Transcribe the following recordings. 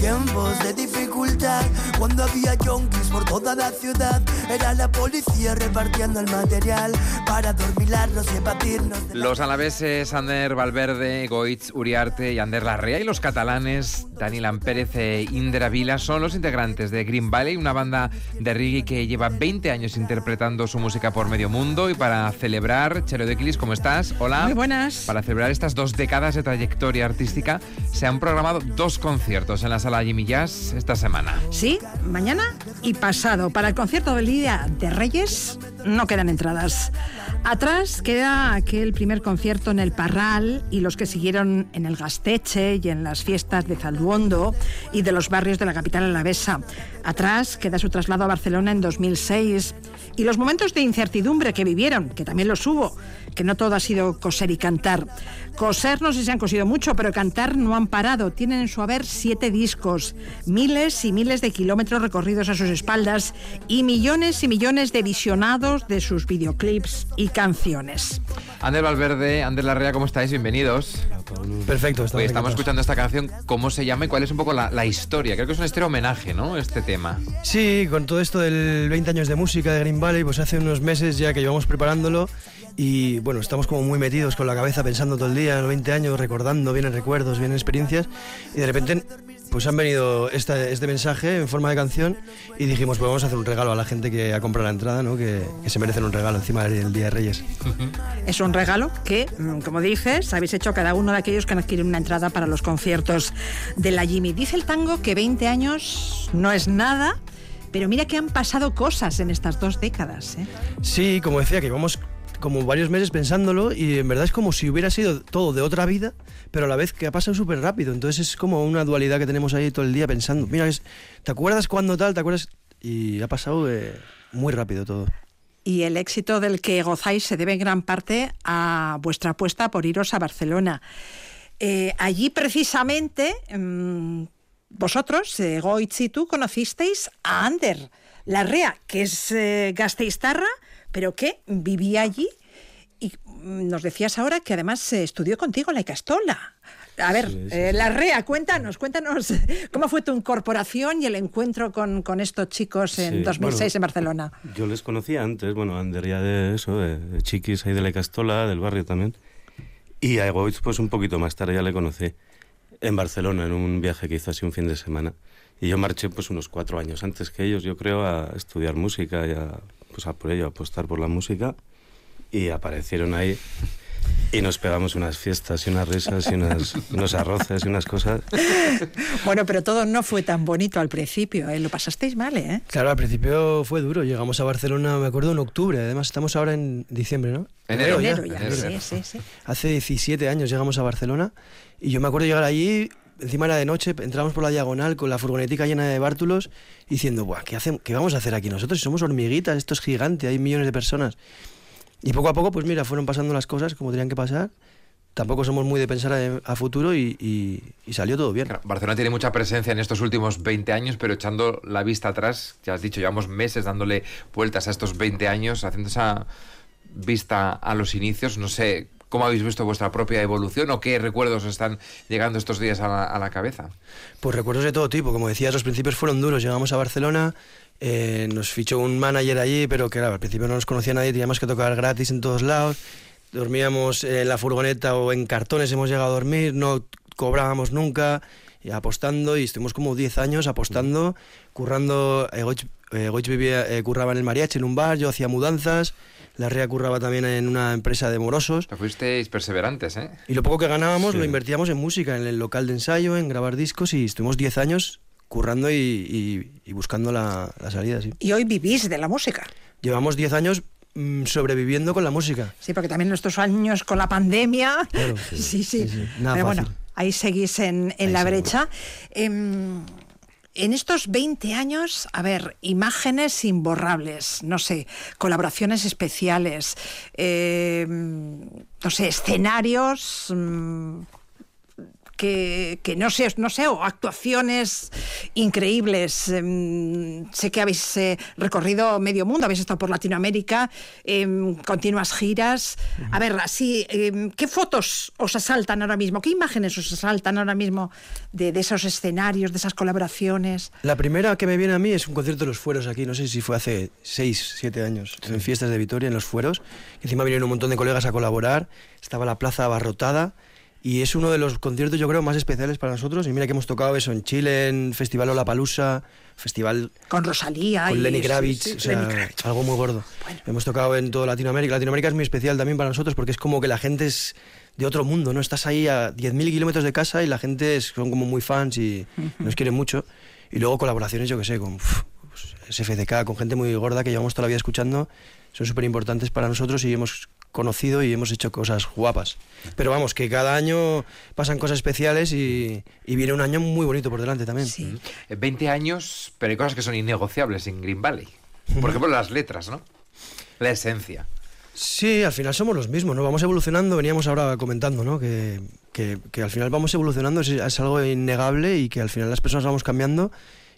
tiempos de dificultad, cuando había yonkis por toda la ciudad, era la policía repartiendo el material para dormilarnos y batirnos. Los alaveses Ander Valverde, Goitz Uriarte y Ander Larrea y los catalanes Dani Pérez e Indra Vila son los integrantes de Green Valley, una banda de reggae que lleva 20 años interpretando su música por medio mundo y para celebrar, Chero de Quilis, ¿cómo estás? Hola. Muy buenas. Para celebrar estas dos décadas de trayectoria artística, se han programado dos conciertos en la sala Jimmy Jazz esta semana. Sí, mañana y pasado. Para el concierto del Día de Reyes no quedan entradas. Atrás queda aquel primer concierto en el Parral y los que siguieron en el Gasteche y en las fiestas de Zalduondo y de los barrios de la capital alavesa. Atrás queda su traslado a Barcelona en 2006 y los momentos de incertidumbre que vivieron, que también los hubo, que no todo ha sido coser y cantar. Coser no sé si han cosido mucho, pero cantar no han parado. Tienen en su haber siete discos, miles y miles de kilómetros recorridos a sus espaldas y millones y millones de visionados de sus videoclips y canciones. Ander Valverde, Ander Larrea, ¿cómo estáis? Bienvenidos. Perfecto, estamos, estamos escuchando esta canción. ¿Cómo se llama y cuál es un poco la, la historia? Creo que es un estilo homenaje, ¿no? Este tema. Sí, con todo esto del 20 años de música de Green Valley, pues hace unos meses ya que llevamos preparándolo y bueno, estamos como muy metidos con la cabeza pensando todo el día, los 20 años, recordando, vienen recuerdos, vienen experiencias y de repente pues han venido este, este mensaje en forma de canción y dijimos, pues vamos a hacer un regalo a la gente que ha comprado la entrada, ¿no? que, se merecen un regalo encima del Día de Reyes. Es un regalo que, mm, como dices, habéis hecho cada uno de aquellos que han adquirido una entrada para los conciertos de la Jimmy. Dice el tango que 20 años no es nada, pero mira que han pasado cosas en estas dos décadas. ¿eh? Sí, como decía, que vamos como varios meses pensándolo y en verdad es como si hubiera sido todo de otra vida, pero a la vez que ha pasado súper rápido. Entonces es como una dualidad que tenemos ahí todo el día pensando, mira, ¿te acuerdas cuando tal? ¿Te acuerdas? Y ha pasado eh, muy rápido todo. Y el éxito del que gozáis se debe en gran parte a vuestra apuesta por iros a Barcelona. Eh, allí precisamente mm, vosotros, eh, Goitz y tú, conocisteis a Ander Larrea, que es eh, gasteiztarra, pero que vivía allí y nos decías ahora que además se estudió contigo en la Icastola. A ver, eh, la REA, cuéntanos, cuéntanos cómo fue tu incorporación y el encuentro con, estos chicos en 2006 en Barcelona. Yo les conocía antes, bueno, Ander ya de eso, de, chiquis ahí de la Icastola, del barrio también. Y a Egoitz, pues un poquito más tarde ya le conocí en Barcelona, en un viaje que hizo así un fin de semana. Y yo marché pues unos cuatro años antes que ellos, yo creo, a estudiar música y a pues a por ello, apostar por la música y aparecieron ahí y nos pegamos unas fiestas y unas risas y unos arroces y unas cosas. Bueno, pero todo no fue tan bonito al principio, ¿eh? lo pasasteis mal, ¿eh? Claro, al principio fue duro. Llegamos a Barcelona, me acuerdo, en octubre. Además, estamos ahora en diciembre, ¿no? Enero, ya. Sí, sí, sí. Hace 17 años llegamos a Barcelona y yo me acuerdo llegar allí encima era de noche, entramos por la diagonal con la furgonetica llena de bártulos diciendo, Buah, ¿qué, ¿qué vamos a hacer aquí nosotros? Somos hormiguitas, esto es gigante, hay millones de personas. Y poco a poco, pues mira, fueron pasando las cosas como tenían que pasar. Tampoco somos muy de pensar a, futuro y, salió todo bien. Barcelona tiene mucha presencia en estos últimos 20 años, pero echando la vista atrás, ya has dicho, llevamos meses dándole vueltas a estos 20 años, haciendo esa vista a los inicios, no sé ¿Cómo habéis visto vuestra propia evolución o qué recuerdos están llegando estos días a la, cabeza? Pues recuerdos de todo tipo. Como decías, los principios fueron duros. Llegamos a Barcelona, eh, nos fichó un manager allí, pero que claro, al principio no nos conocía nadie, teníamos que tocar gratis en todos lados. Dormíamos en la furgoneta o en cartones, hemos llegado a dormir, no cobrábamos nunca, y apostando, y estuvimos como 10 años apostando, currando. Eh, eh, vivía, eh, curraba en el mariachi, en un bar, yo hacía mudanzas. La REA curraba también en una empresa de morosos. fuisteis perseverantes, ¿eh? Y lo poco que ganábamos lo invertíamos en música, en el local de ensayo, en grabar discos y estuvimos 10 años currando y, buscando la, salida, sí. Y hoy vivís de la música. Llevamos 10 años mm, sobreviviendo con la música. Sí, porque también nuestros años con la pandemia. sí, sí. Pero bueno, ahí seguís en, la brecha. Em, en estos 20 años, a ver, imágenes imborrables, no sé, colaboraciones especiales, eh, no sé, escenarios mm, que, que no sé, no sé, o actuaciones increíbles. Em, sé que habéis eh, recorrido medio mundo, habéis estado por Latinoamérica, em, continuas giras. A ver, así, em, ¿qué fotos os asaltan ahora mismo? ¿Qué imágenes os asaltan ahora mismo de, de esos escenarios, de esas colaboraciones? La primera que me viene a mí es un concierto de los fueros aquí, no sé si fue hace 6, 7 años, en fiestas de Vitoria, en los fueros. Encima vinieron un montón de colegas a colaborar, estaba la plaza abarrotada y es uno de los conciertos yo creo más especiales para nosotros y mira que hemos tocado eso en Chile, en Festival Palusa, Festival con Rosalía con y Lenny sí, Kravitz, sí, o sea, Lenny Kravitz. algo muy gordo. Hemos tocado en toda Latinoamérica. Latinoamérica es muy especial también para nosotros porque es como que la gente es de otro mundo, ¿no? Estás ahí a 10.000 kilómetros de casa y la gente es- son como muy fans y nos quieren mucho. Y luego colaboraciones, yo que sé, con uf, pues, SFDK, con gente muy gorda que llevamos toda la vida escuchando, son súper importantes para nosotros y hemos conocido y hemos hecho cosas guapas. Pero vamos, que cada año pasan cosas especiales y, y viene un año muy bonito por delante también. Sí. Eh, 20 años, pero hay cosas que son innegociables en Green Valley. Por ejemplo, las letras, ¿no? La esencia. Sí, al final somos los mismos, ¿no? Vamos evolucionando, veníamos ahora comentando, ¿no? Que, que- que al final vamos evolucionando, es, es algo innegable y que al final las personas vamos cambiando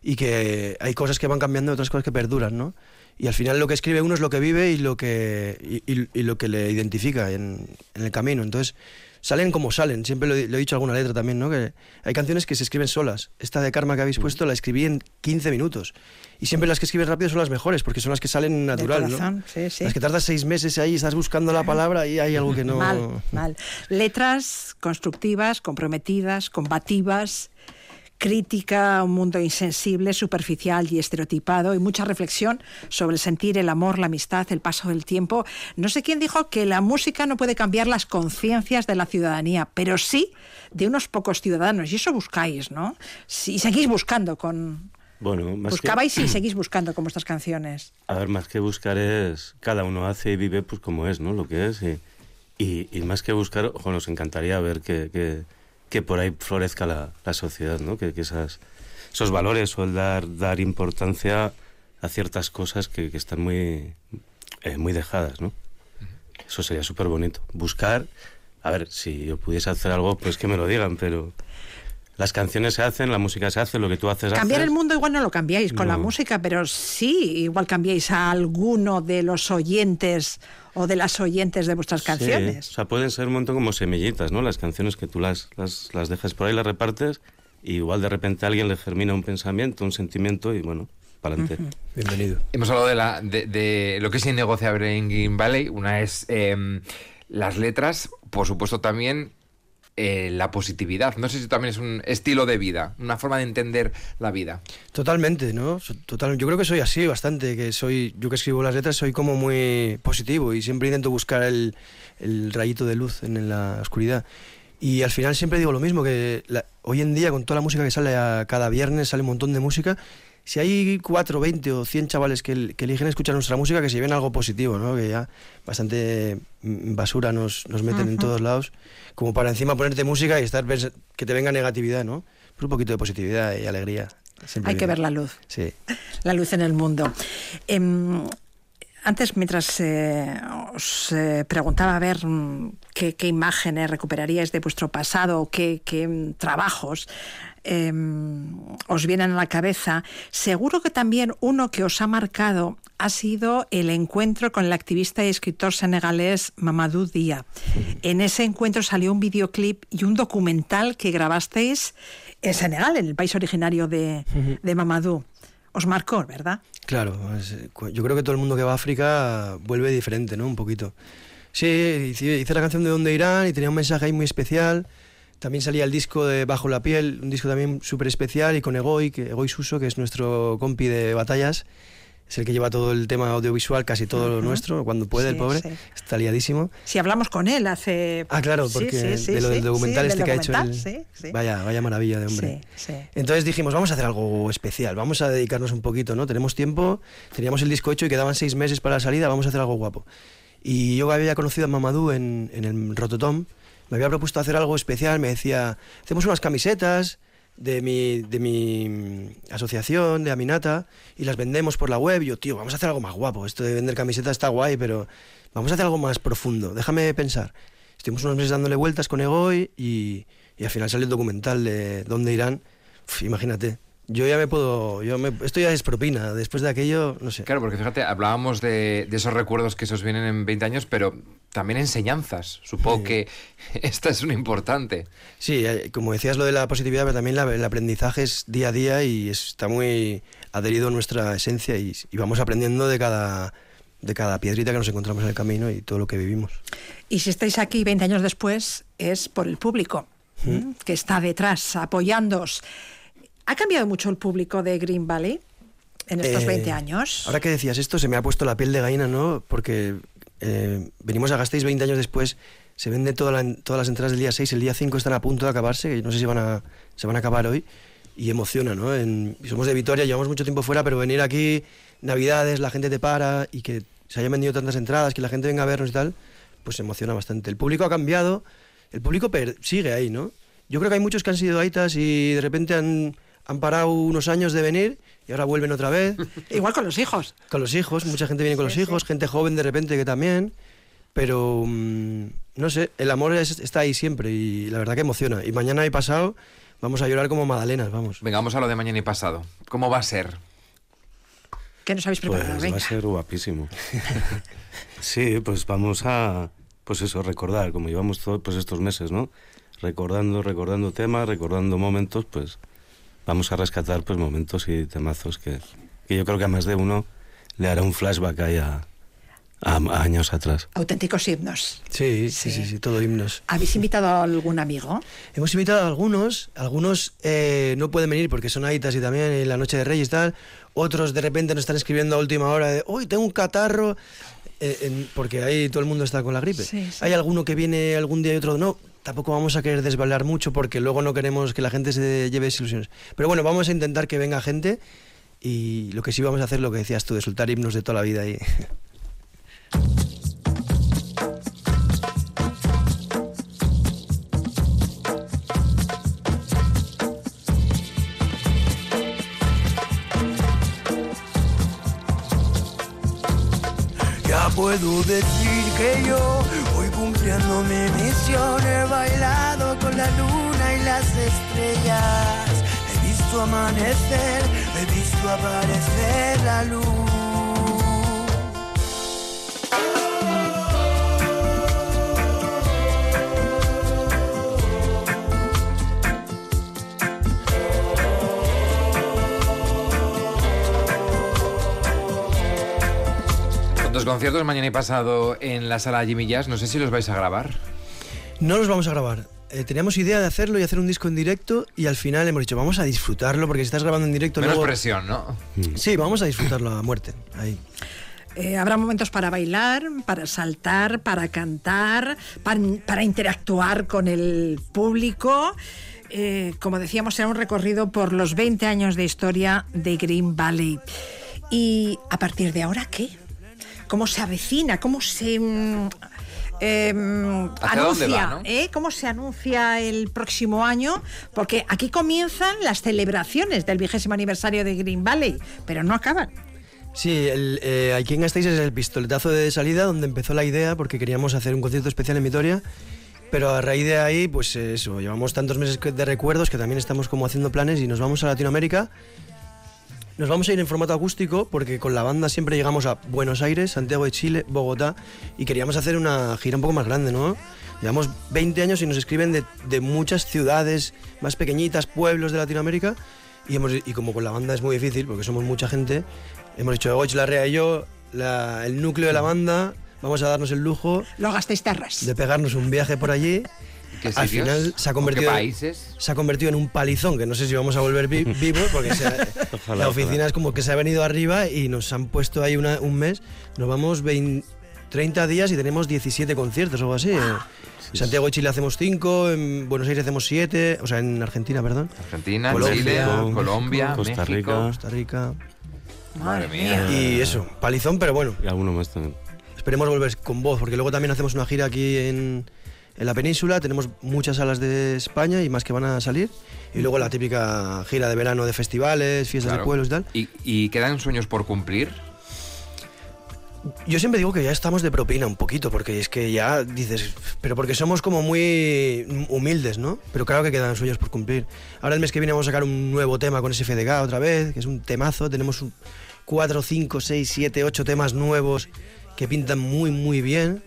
y que hay cosas que van cambiando y otras cosas que perduran, ¿no? Y al final lo que escribe uno es lo que vive y lo que, y, y- y lo que le identifica en, en el camino. Entonces, salen como salen, siempre lo, he- lo he dicho en alguna letra también, ¿no? Que hay canciones que se escriben solas. Esta de Karma que habéis puesto la escribí en 15 minutos. Y siempre las que escribes rápido son las mejores, porque son las que salen natural, ¿no? sí, sí. Las que tardas seis meses ahí, estás buscando la palabra y hay algo que no... Mal, mal. Letras constructivas, comprometidas, combativas, crítica a un mundo insensible, superficial y estereotipado, y mucha reflexión sobre el sentir, el amor, la amistad, el paso del tiempo. No sé quién dijo que la música no puede cambiar las conciencias de la ciudadanía, pero sí de unos pocos ciudadanos, y eso buscáis, ¿no? Y seguís buscando con... Bueno, más que, Buscabais y seguís buscando con vuestras canciones. a ver, más que buscar es, cada uno hace y vive pues como es, ¿no? Lo que es. Y, y, y más que buscar, ojo, nos encantaría ver que, que, que por ahí florezca la, la sociedad, ¿no? Que, que esas, esos valores o el dar, dar importancia a ciertas cosas que, que están muy, eh, muy dejadas, ¿no? Eso sería súper bonito. Buscar, a ver, si yo pudiese hacer algo, pues que me lo digan, pero las canciones se hacen, la música se hace, lo que tú haces Cambiar haces. el mundo igual no lo cambiáis con la música, pero sí, igual cambiáis a alguno de los oyentes o de las oyentes de vuestras canciones. Sí, o sea, pueden ser un montón como semillitas, ¿no? Las canciones que tú las, las, las dejas por ahí, las repartes, y igual de repente a alguien le germina un pensamiento, un sentimiento, y bueno, para adelante. Bienvenido. Hemos hablado de, la, de, de lo que es innegociable en Green Valley. Una es eh, las letras, por supuesto también eh, la positividad. No sé si también es un estilo de vida, una forma de entender la vida. Totalmente, ¿no? Total, yo creo que soy así bastante, que soy, yo que escribo las letras soy como muy positivo y siempre intento buscar el, rayito de luz en la oscuridad. Y al final siempre digo lo mismo, que hoy en día con toda la música que sale a cada viernes, sale un montón de música, si hay 4, 20 o 100 chavales que, el- que eligen escuchar nuestra música, que se lleven algo positivo, ¿no? Que ya bastante mm, basura nos, nos meten en todos lados, como para encima ponerte música y estar que te venga negatividad, ¿no? Pues un poquito de positividad y alegría. siempre Hay que ver la luz, Sí. la luz en el mundo. Em, antes, mientras eh, os eh, preguntaba a ver mm, qué, imágenes recuperaríais de vuestro pasado, qué, qué, mm, trabajos em, os vienen a la cabeza, seguro que también uno que os ha marcado ha sido el encuentro con el activista y escritor senegalés Mamadou Dia. En ese encuentro salió un videoclip y un documental que grabasteis en Senegal, en el país originario de, de Mamadou. Os marcó, ¿verdad? Claro, yo creo que todo el mundo que va a África vuelve diferente, ¿no? Un poquito. Sí, hice, la canción de Donde Irán y tenía un mensaje ahí muy especial. También salía el disco de Bajo la Piel, un disco también súper especial y con Egoy, que, Egoy Suso, que es nuestro compi de batallas. Es el que lleva todo el tema audiovisual, casi todo lo Ujú. nuestro, cuando puede, Sí, el pobre. sí. Está liadísimo. Si hablamos con él hace... Ah, claro, porque sí, de lo del documental este del que ha hecho documental, él. Vaya, vaya maravilla de hombre. Entonces dijimos, vamos a hacer algo especial, vamos a dedicarnos un poquito, ¿no? Tenemos tiempo, teníamos el disco hecho y quedaban seis meses para la salida, vamos a hacer algo guapo. Y yo había conocido a Mamadou en, en el Rototom, me había propuesto hacer algo especial, me decía, hacemos unas camisetas de mi, de mi asociación, de Aminata, y las vendemos por la web. Yo, tío, vamos a hacer algo más guapo, esto de vender camisetas está guay, pero vamos a hacer algo más profundo, déjame pensar. Estuvimos unos meses dándole vueltas con Egoy y y al final sale el documental de dónde irán. Imagínate. Yo ya me puedo. Yo me, esto ya es propina. Después de aquello, no sé. Claro, porque fíjate, hablábamos de, de esos recuerdos que se os vienen en 20 años, pero también enseñanzas. Supongo que esta es una importante. Sí, eh, como decías lo de la positividad, pero también la- el aprendizaje es día a día y está muy adherido a nuestra esencia y, y vamos aprendiendo de cada, de cada piedrita que nos encontramos en el camino y todo lo que vivimos. Y si estáis aquí 20 años después, es por el público que está detrás, apoyándoos. ¿Ha cambiado mucho el público de Green Valley en estos Eh, 20 años? Ahora que decías esto, se me ha puesto la piel de gallina, ¿no? Porque eh, venimos a Gasteiz 20 años después, se vende toda todas las entradas del día 6, el día 5 están a punto de acabarse, no sé si van a, se van a acabar hoy, y emociona, ¿no? En- somos de Vitoria, llevamos mucho tiempo fuera, pero venir aquí, Navidades, la gente te para, y que se hayan vendido tantas entradas, que la gente venga a vernos y tal, pues emociona bastante. El público ha cambiado, el público sigue ahí, ¿no? Yo creo que hay muchos que han sido aitas y de repente han, han parado unos años de venir y ahora vuelven otra vez. Igual con los hijos. Con los hijos, mucha gente viene con los hijos, gente joven de repente que también, pero mm, no sé, el amor es- está ahí siempre y la verdad que emociona. Y mañana y pasado vamos a llorar como magdalenas, vamos. Venga, vamos a lo de mañana y pasado. ¿Cómo va a ser? ¿Qué nos habéis Pues preparado? va a ser guapísimo. sí, pues vamos a, pues eso, recordar, como llevamos todos pues estos meses, ¿no? Recordando, recordando temas, recordando momentos, pues vamos a rescatar pues momentos y temazos que, que yo creo que a más de uno le hará un flashback ahí a, a- a años atrás. Auténticos himnos. Sí, sí, sí, Sí. sí, todo himnos. ¿Habéis invitado a algún amigo? Hemos invitado a algunos, algunos eh, no pueden venir porque son aitas y también en la noche de Reyes y tal. Otros de repente nos están escribiendo a última hora de, hoy tengo un catarro, eh, en- porque ahí todo el mundo está con la gripe. Sí, sí. Hay alguno que viene algún día y otro no. Tampoco vamos a querer desvelar mucho porque luego no queremos que la gente se lleve desilusiones. Pero bueno, vamos a intentar que venga gente y lo que sí vamos a hacer, lo que decías tú, de soltar himnos de toda la vida ahí. puedo decir que yo voy cumpliendo mi misión. He bailado con la luna y las estrellas. He visto amanecer, he visto aparecer la luz. Dos conciertos mañana y pasado en la sala Jimmy Jazz, no sé si los vais a grabar. No los vamos a grabar. Eh, teníamos idea de hacerlo y hacer un disco en directo y al final hemos dicho, vamos a disfrutarlo porque si estás grabando en directo Menos luego... presión, ¿no? Sí, vamos a disfrutarlo a muerte. Ahí. Eh, habrá momentos para bailar, para saltar, para cantar, para, para interactuar con el público. Eh, como decíamos, será un recorrido por los 20 años de historia de Green Valley. Y a partir de ahora, ¿qué? ¿Cómo se avecina? ¿Cómo se... mm, em, ¿Hacia dónde anuncia, va, no? ¿eh? ¿Cómo se anuncia el próximo año? Porque aquí comienzan las celebraciones del vigésimo aniversario de Green Valley, pero no acaban. Sí, el, eh, aquí en Gasteiz es el pistoletazo de salida donde empezó la idea porque queríamos hacer un concierto especial en Vitoria. Pero a raíz de ahí, pues eso, llevamos tantos meses de recuerdos que también estamos como haciendo planes y nos vamos a Latinoamérica. Nos vamos a ir en formato acústico porque con la banda siempre llegamos a Buenos Aires, Santiago de Chile, Bogotá y queríamos hacer una gira un poco más grande, ¿no? Llevamos 20 años y nos escriben de, de muchas ciudades más pequeñitas, pueblos de Latinoamérica y, hemos, y como con la banda es muy difícil porque somos mucha gente, hemos dicho Goch, Larrea y yo, la- el núcleo de la banda, vamos a darnos el lujo Lo gastéis terras. de pegarnos un viaje por allí. ¿Qué Al final se ha ¿O convertido ¿Qué países? se ha convertido en un palizón que no sé si vamos a volver vi- vivos porque se ha- Ojalá, la oficina ojalá. es como que se ha venido arriba y nos han puesto ahí una- un mes. Nos vamos 20 30 días y tenemos 17 conciertos o algo así. En Santiago de Chile hacemos 5, en Buenos Aires hacemos 7, o sea, en Argentina, perdón. Argentina, Colombia, Chile, México, Colombia, Costa México. Rica. Costa Rica. Madre mía. Y eso, palizón, pero bueno, Y alguno más también. esperemos volver con voz, porque luego también hacemos una gira aquí en, en la península, tenemos muchas salas de España y más que van a salir, y luego la típica gira de verano de festivales, fiestas Claro. de pueblos y tal. ¿Y, y quedan sueños por cumplir? Yo siempre digo que ya estamos de propina un poquito, porque es que ya dices, pero porque somos como muy humildes, ¿no? Pero claro que quedan sueños por cumplir. Ahora el mes que viene vamos a sacar un nuevo tema con SFDK otra vez, que es un temazo. Tenemos un 4, 5, 6, 7, 8 temas nuevos que pintan muy, muy bien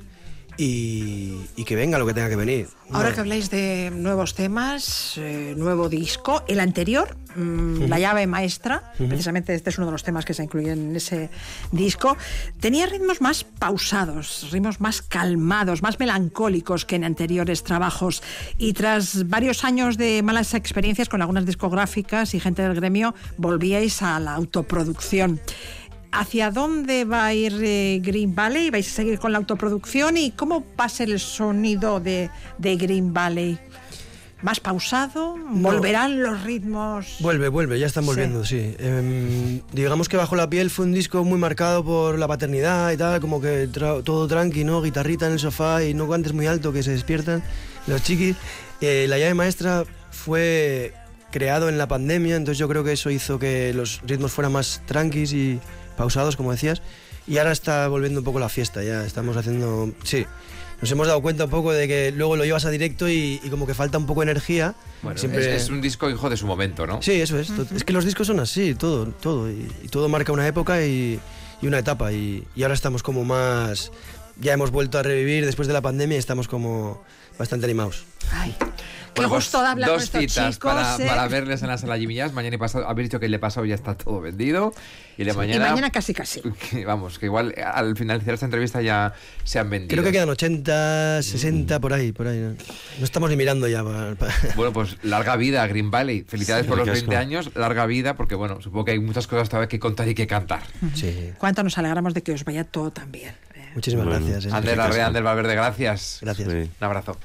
y, y que venga lo que tenga que venir. Ahora No. que habláis de nuevos temas, eh, nuevo disco, el anterior, mm, La llave maestra, precisamente este es uno de los temas que se incluyen en ese disco, tenía ritmos más pausados, ritmos más calmados, más melancólicos que en anteriores trabajos. Y tras varios años de malas experiencias con algunas discográficas y gente del gremio, volvíais a la autoproducción. ¿Hacia dónde va a ir eh, Green Valley? ¿Vais a seguir con la autoproducción? ¿Y cómo va a ser el sonido de, de Green Valley? ¿Más pausado? ¿Volverán los ritmos? Vuelve, vuelve, ya están volviendo, sí. Em, digamos que Bajo la piel fue un disco muy marcado por la paternidad y tal, como que tra- todo tranqui, ¿no? Guitarrita en el sofá y no guantes muy alto que se despiertan los chiquis. Eh, la llave maestra fue creado en la pandemia, entonces yo creo que eso hizo que los ritmos fueran más tranquis y pausados, como decías. Y ahora está volviendo un poco la fiesta, ya estamos haciendo... Sí, nos hemos dado cuenta un poco de que luego lo llevas a directo y, y como que falta un poco de energía. Bueno, Siempre- es, es un disco hijo de su momento, ¿no? Sí, eso es. Es que los discos son así, todo, todo. Y, y todo marca una época y, y una etapa. Y ahora estamos como más. Ya hemos vuelto a revivir después de la pandemia y estamos como bastante animados. Ay, qué Bueno, pues gusto de hablar dos con estos citas chicos. para, ¿eh? para verles en la sala Jimillas. Mañana y pasado, habéis dicho que el de pasado ya está todo vendido. Y de Y mañana, mañana casi casi. que vamos, que igual al finalizar esta entrevista ya se han vendido. Creo que quedan 80, 60, por ahí, por ahí. No, No estamos ni mirando ya. Bueno, pues larga vida a Green Valley. Felicidades Sí, por los qué 20 asco. años, larga vida, porque bueno, supongo que hay muchas cosas todavía que contar y que cantar. Sí. Cuánto nos alegramos de que os vaya todo tan bien. Muchísimas Bueno, gracias. eh. Ander. Larrea, Ander Valverde, gracias. Gracias. Sí. Un abrazo.